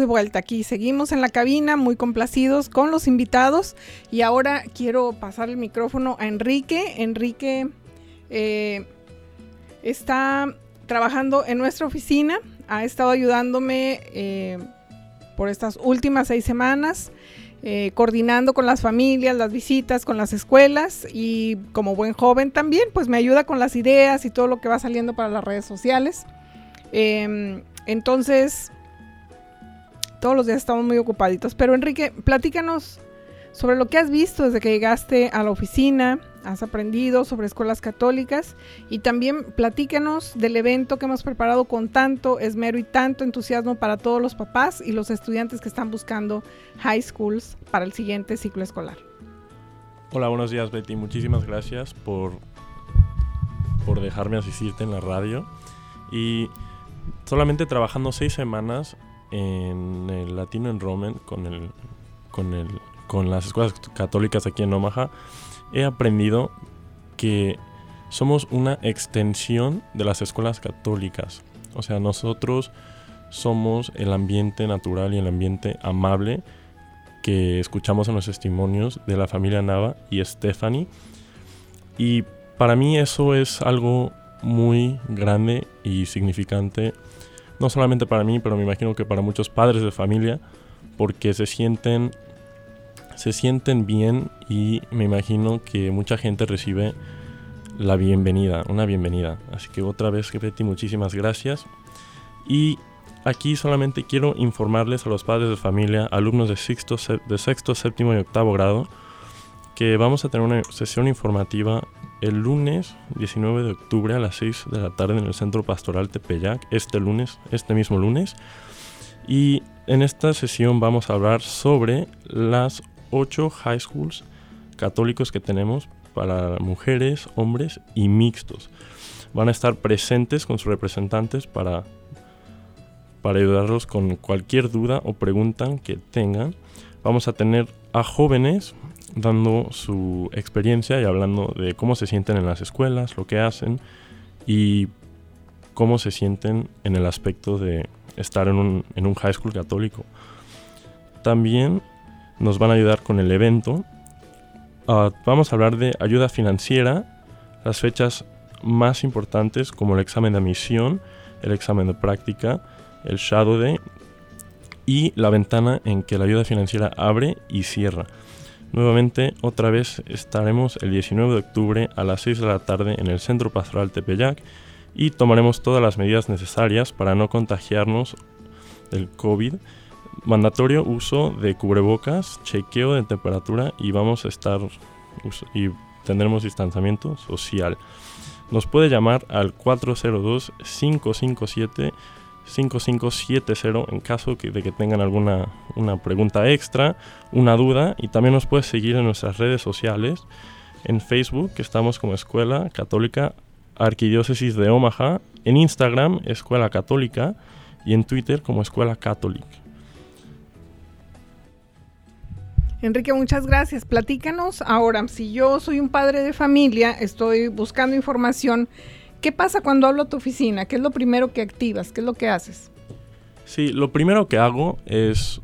de vuelta, aquí seguimos en la cabina muy complacidos con los invitados y ahora quiero pasar el micrófono a Enrique. Enrique eh, está trabajando en nuestra oficina, ha estado ayudándome eh, por estas últimas seis semanas, eh, coordinando con las familias, las visitas, con las escuelas y como buen joven también, pues me ayuda con las ideas y todo lo que va saliendo para las redes sociales. Em, entonces, todos los días estamos muy ocupaditos. Pero Enrique, platícanos sobre lo que has visto desde que llegaste a la oficina, has aprendido sobre escuelas católicas y también platícanos del evento que hemos preparado con tanto esmero y tanto entusiasmo para todos los papás y los estudiantes que están buscando high schools para el siguiente ciclo escolar. Hola, buenos días Betty, muchísimas gracias por, por dejarme asistirte en la radio y solamente trabajando seis semanas en el Latino Enrollment con el, con el con las escuelas católicas aquí en Omaha, he aprendido que somos una extensión de las escuelas católicas. O sea, nosotros somos el ambiente natural y el ambiente amable que escuchamos en los testimonios de la familia Nava y Stephanie. Y para mí eso es algo muy grande y significante, no solamente para mí, pero me imagino que para muchos padres de familia, porque se sienten se sienten bien y me imagino que mucha gente recibe la bienvenida, una bienvenida. Así que otra vez, Betty, muchísimas gracias. Y aquí solamente quiero informarles a los padres de familia, alumnos de sexto, de sexto, séptimo y octavo grado, que vamos a tener una sesión informativa el lunes 19 de octubre a las 6 de la tarde en el Centro Pastoral Tepeyac, este lunes, este mismo lunes. Y en esta sesión vamos a hablar sobre las ocho high schools católicos que tenemos para mujeres, hombres y mixtos. Van a estar presentes con sus representantes para, para ayudarlos con cualquier duda o pregunta que tengan. Vamos a tener a jóvenes dando su experiencia y hablando de cómo se sienten en las escuelas, lo que hacen y cómo se sienten en el aspecto de estar en un, en un high school católico. También nos van a ayudar con el evento. Ah, vamos a hablar de ayuda financiera, las fechas más importantes como el examen de admisión, el examen de práctica, el Shadow Day y la ventana en que la ayuda financiera abre y cierra. Nuevamente, otra vez estaremos el 19 de octubre a las 6 de la tarde en el Centro Pastoral Tepeyac y tomaremos todas las medidas necesarias para no contagiarnos del COVID mandatorio uso de cubrebocas, chequeo de temperatura y vamos a estar y tendremos distanciamiento social. Nos puede llamar al 402-557-5570 en caso de que tengan alguna una pregunta extra, una duda y también nos puede seguir en nuestras redes sociales. En Facebook estamos como Escuela Católica Arquidiócesis de Omaha, en Instagram Escuela Católica y en Twitter como Escuela Católica. Enrique, muchas gracias. Platícanos ahora, si yo soy un padre de familia, estoy buscando información, ¿qué pasa cuando hablo a tu oficina? ¿Qué es lo primero que activas? ¿Qué es lo que haces? Sí, lo primero que hago es,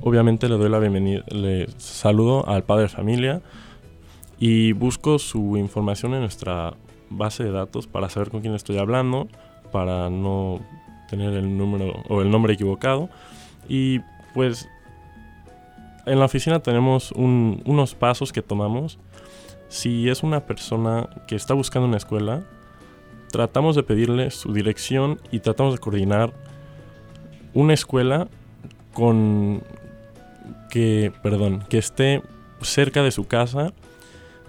obviamente le doy la bienvenida, le saludo al padre de familia y busco su información en nuestra base de datos para saber con quién estoy hablando, para no tener el número o el nombre equivocado. Y pues en la oficina tenemos unos pasos que tomamos. Si es una persona que está buscando una escuela, tratamos de pedirle su dirección y tratamos de coordinar una escuela con que, perdón, que esté cerca de su casa,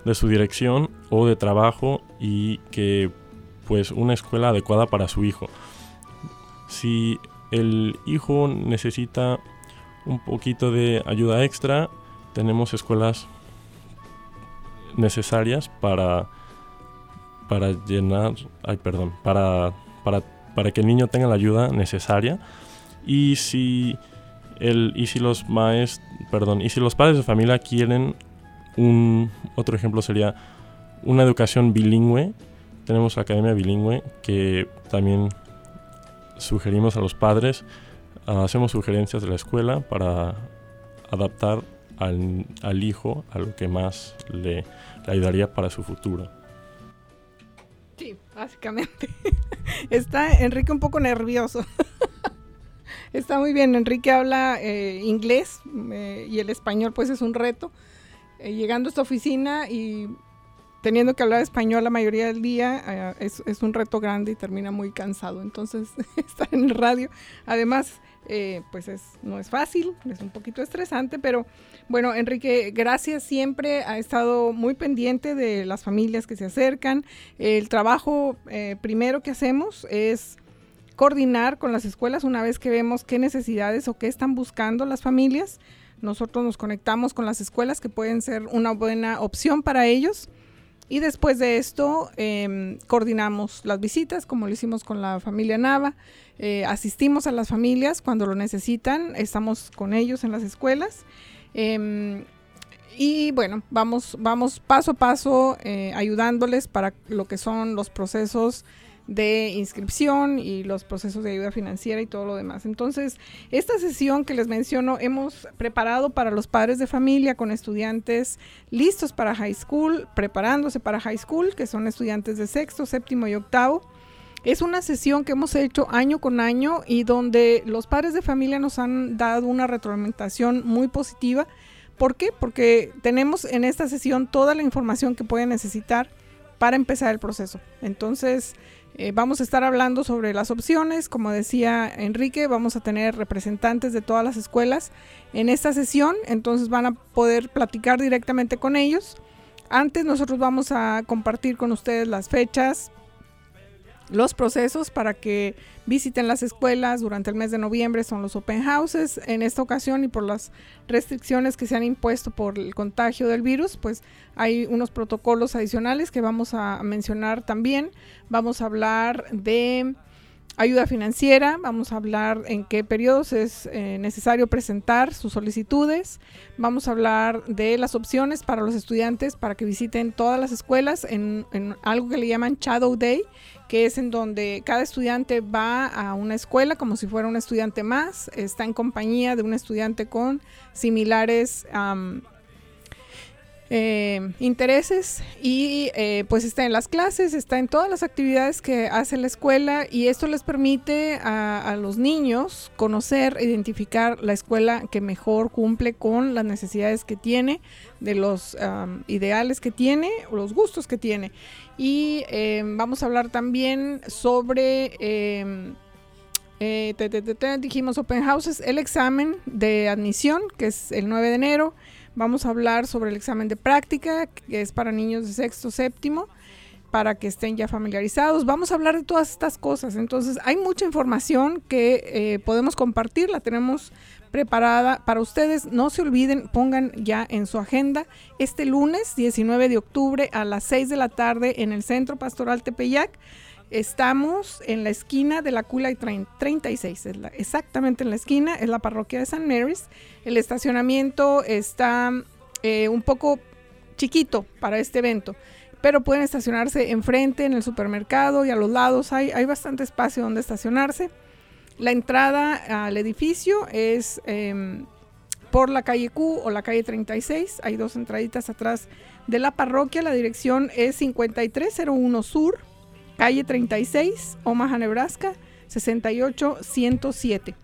de su dirección o de trabajo y que pues una escuela adecuada para su hijo. Si el hijo necesita un poquito de ayuda extra, tenemos escuelas necesarias para para llenar, ay perdón, para, para, para que el niño tenga la ayuda necesaria y si el y si los maes, perdón, y si los padres de familia quieren un otro ejemplo sería una educación bilingüe tenemos Academia Bilingüe que también sugerimos a los padres, ah, hacemos sugerencias de la escuela para adaptar al, al hijo a lo que más le, le ayudaría para su futuro. Básicamente. Está Enrique un poco nervioso. Está muy bien, Enrique habla eh, inglés eh, y el español pues es un reto. Eh, llegando a esta oficina y teniendo que hablar español la mayoría del día es, es un reto grande y termina muy cansado. Entonces, estar en el radio, además, eh, pues es, no es fácil, es un poquito estresante, pero bueno, Enrique, gracias siempre, ha estado muy pendiente de las familias que se acercan. El trabajo eh, primero que hacemos es coordinar con las escuelas una vez que vemos qué necesidades o qué están buscando las familias. Nosotros nos conectamos con las escuelas que pueden ser una buena opción para ellos. Y después de esto em, coordinamos las visitas, como lo hicimos con la familia Nava. Eh, asistimos a las familias cuando lo necesitan, estamos con ellos en las escuelas. Em, y bueno, vamos, vamos paso a paso eh, ayudándoles para lo que son los procesos de inscripción y los procesos de ayuda financiera y todo lo demás. Entonces, esta sesión que les menciono hemos preparado para los padres de familia con estudiantes listos para high school, preparándose para high school, que son estudiantes de sexto, séptimo y octavo. Es una sesión que hemos hecho año con año y donde los padres de familia nos han dado una retroalimentación muy positiva. ¿Por qué? Porque tenemos en esta sesión toda la información que pueden necesitar para empezar el proceso. Entonces, eh, vamos a estar hablando sobre las opciones. Como decía Enrique, vamos a tener representantes de todas las escuelas en esta sesión, entonces van a poder platicar directamente con ellos. Antes nosotros vamos a compartir con ustedes las fechas, los procesos para que visiten las escuelas durante el mes de noviembre son los open houses. En esta ocasión y por las restricciones que se han impuesto por el contagio del virus, pues hay unos protocolos adicionales que vamos a mencionar también. Vamos a hablar de ayuda financiera, vamos a hablar en qué periodos es eh, necesario presentar sus solicitudes, vamos a hablar de las opciones para los estudiantes para que visiten todas las escuelas en, en algo que le llaman Shadow Day, que es en donde cada estudiante va a una escuela como si fuera un estudiante más, está en compañía de un estudiante con similares um, eh, intereses y eh, pues está en las clases, está en todas las actividades que hace la escuela y esto les permite a, los niños conocer, identificar la escuela que mejor cumple con las necesidades que tiene, de los ideales que tiene, o los gustos que tiene. Y eh, vamos a hablar también sobre... Eh, eh, te, te, dijimos open houses, el examen de admisión, que es el 9 de enero. Vamos a hablar sobre el examen de práctica, que es para niños de sexto, séptimo, para que estén ya familiarizados. Vamos a hablar de todas estas cosas. Entonces, hay mucha información que eh, podemos compartir, la tenemos preparada para ustedes. No se olviden, pongan ya en su agenda este lunes 19 de octubre a las 6 de la tarde en el Centro Pastoral Tepeyac. Estamos en la esquina de la Cula y 36, es la, exactamente en la esquina, es la parroquia de San Mary's. El estacionamiento está eh, un poco chiquito para este evento, pero pueden estacionarse enfrente, en el supermercado y a los lados. Hay, hay bastante espacio donde estacionarse. La entrada al edificio es eh, por la calle Q o la calle 36. Hay dos entraditas atrás de la parroquia. La dirección es 5301 Sur, calle 36, Omaha, Nebraska, 68107.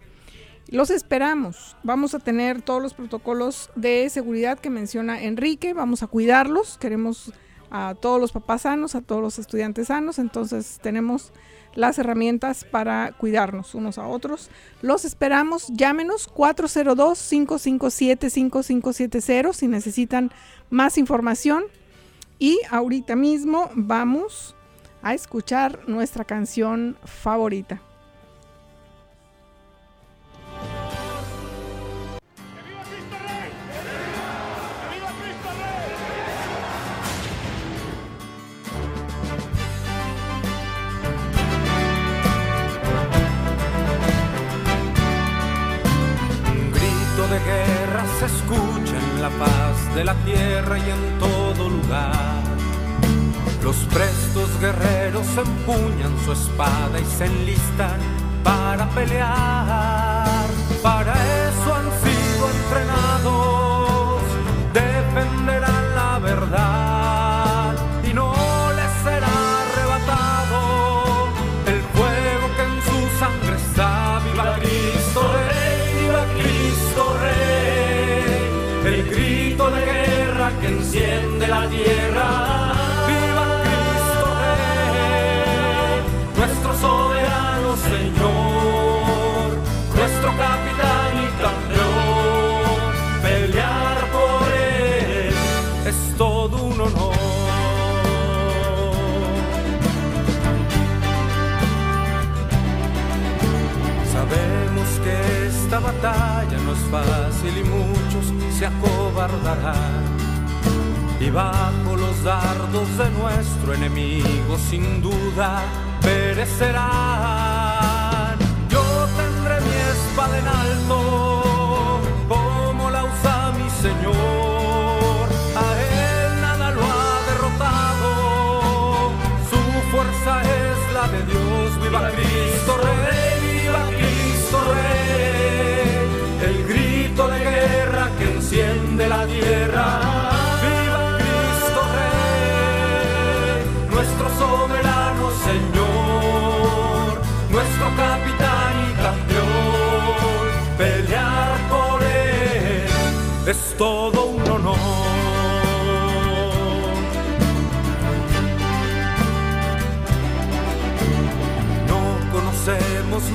Los esperamos. Vamos a tener todos los protocolos de seguridad que menciona Enrique. Vamos a cuidarlos. Queremos a todos los papás sanos, a todos los estudiantes sanos. Entonces tenemos las herramientas para cuidarnos unos a otros. Los esperamos, llámenos 402-557-5570 si necesitan más información. Y ahorita mismo vamos a escuchar nuestra canción favorita. de guerra se escucha en la paz de la tierra y en todo lugar. Los prestos guerreros empuñan su espada y se enlistan para pelear. Para eso han sido entrenados, sin duda perecerán.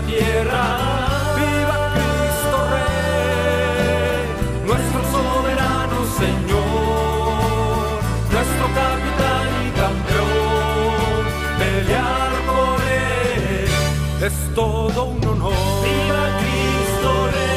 tierra. Viva Cristo Rey, nuestro soberano Señor, nuestro capitán y campeón. Pelear por él es todo un honor. Viva Cristo Rey,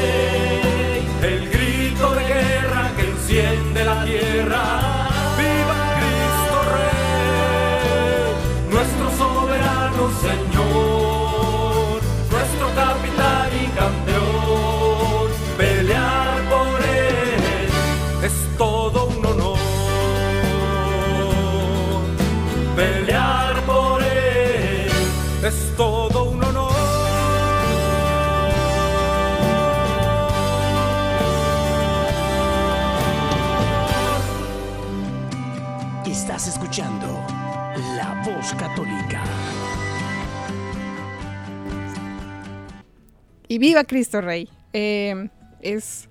Y viva Cristo Rey. Eh, es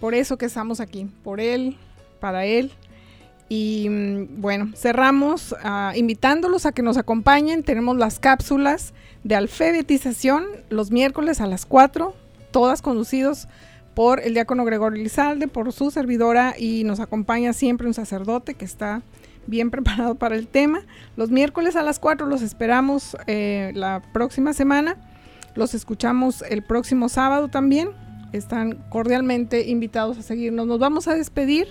por eso que estamos aquí, por Él, para Él. Y mm, bueno, cerramos ah, invitándolos a que nos acompañen. Tenemos las cápsulas de alfabetización los miércoles a las 4, todas conducidos por el diácono Gregorio Lizalde, por su servidora y nos acompaña siempre un sacerdote que está bien preparado para el tema. Los miércoles a las 4 los esperamos eh, la próxima semana. Los escuchamos el próximo sábado también. Están cordialmente invitados a seguirnos. Nos vamos a despedir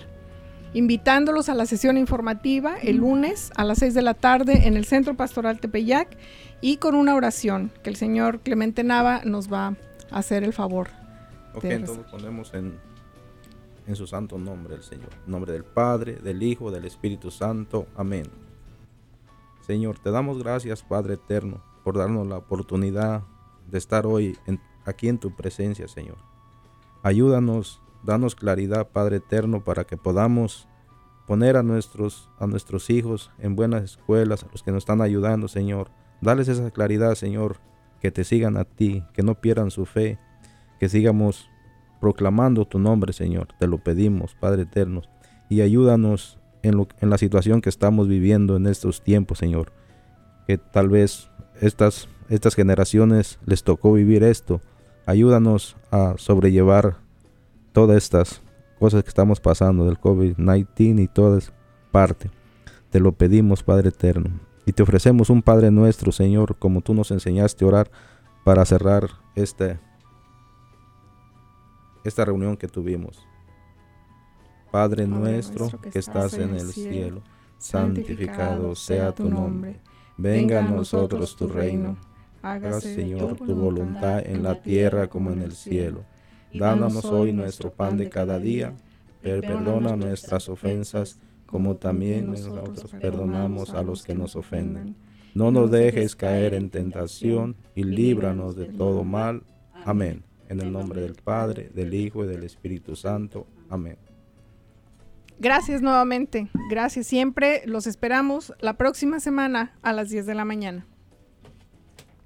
invitándolos a la sesión informativa el lunes a las 6 de la tarde en el Centro Pastoral Tepeyac y con una oración que el señor Clemente Nava nos va a hacer el favor. Ok, entonces ponemos en, en su santo nombre el Señor. En nombre del Padre, del Hijo, del Espíritu Santo. Amén. Señor, te damos gracias, Padre eterno, por darnos la oportunidad de estar hoy aquí en tu presencia, Señor. Ayúdanos, danos claridad, Padre eterno, para que podamos poner a nuestros, a nuestros hijos en buenas escuelas, a los que nos están ayudando, Señor. Dales esa claridad, Señor, que te sigan a ti, que no pierdan su fe, que sigamos proclamando tu nombre, Señor. Te lo pedimos, Padre eterno. Y ayúdanos en, lo- en la situación que estamos viviendo en estos tiempos, Señor. Que tal vez estas, estas generaciones les tocó vivir esto. Ayúdanos a sobrellevar todas estas cosas que estamos pasando del COVID-19 y todas parte. Te lo pedimos, Padre eterno. Y te ofrecemos un Padre nuestro, Señor, como tú nos enseñaste a orar para cerrar este, esta reunión que tuvimos. Padre, nuestro que estás en el cielo, santificado sea tu nombre. Venga a nosotros tu reino. Hágase, Señor, tu voluntad en la tierra como en el cielo. Danos hoy nuestro pan de cada día. Perdona nuestras ofensas como también nosotros perdonamos a los que nos ofenden. No nos dejes caer en tentación y líbranos de todo mal. Amén. En el nombre del Padre, del Hijo y del Espíritu Santo. Amén. Gracias nuevamente. Gracias siempre. Los esperamos la próxima semana a las 10 de la mañana.